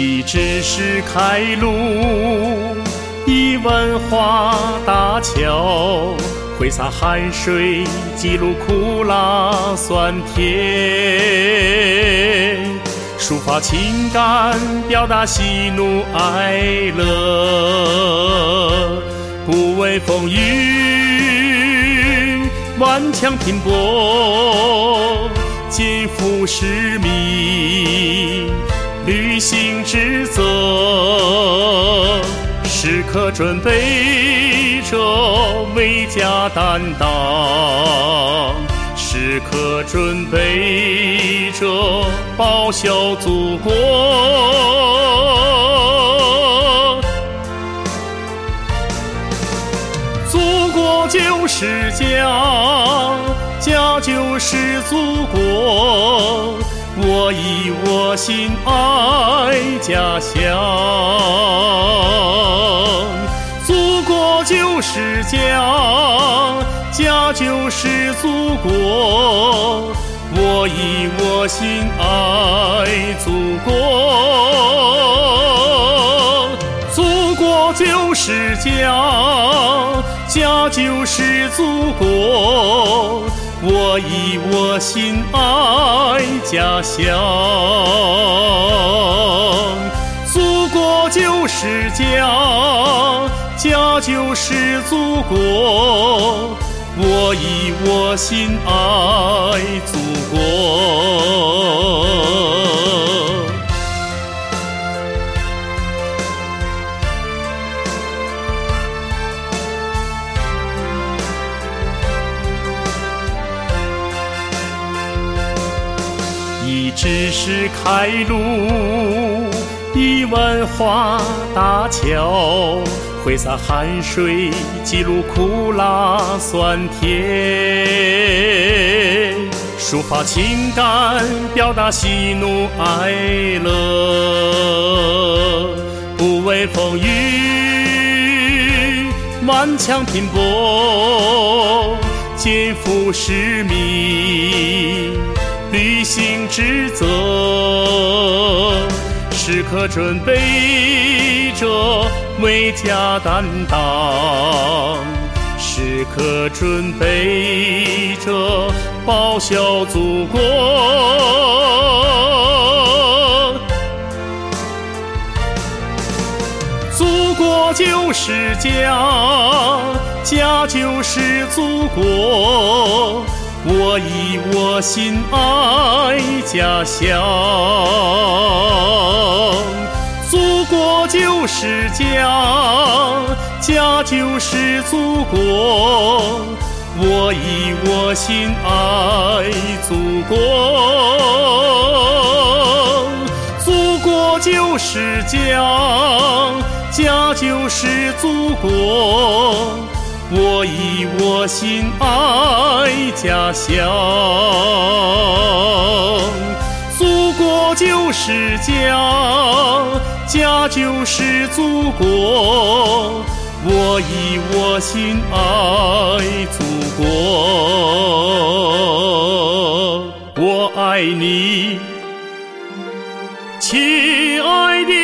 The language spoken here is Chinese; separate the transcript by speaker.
Speaker 1: 以知识开路，以文化搭桥，挥洒汗水，记录苦辣酸甜，抒发情感，表达喜怒哀乐，不畏风雨，顽强拼搏，肩负使命。履行职责，时刻准备着为家担当，时刻准备着报效祖国。祖国就是家，家就是祖国。我以我心爱家乡，祖国就是家，家就是祖国。我以我心爱祖国，就是家，家就是祖国。我以我心爱家乡，祖国就是家，家就是祖国。我以我心爱祖国。只是开路，以文化大桥，挥洒汗水，记录苦辣酸甜，抒发情感，表达喜怒哀乐，不畏风雨，顽强拼搏，肩负使命。履行职责，时刻准备着为家担当，时刻准备着报效祖国。祖国就是家，家就是祖国。我以我心爱家乡，祖国就是家，家就是祖国。我以我心爱祖国，祖国就是家，家就是祖国。我以我心爱家乡，祖国就是家，家就是祖国。我以我心爱祖国，我爱你，亲爱的。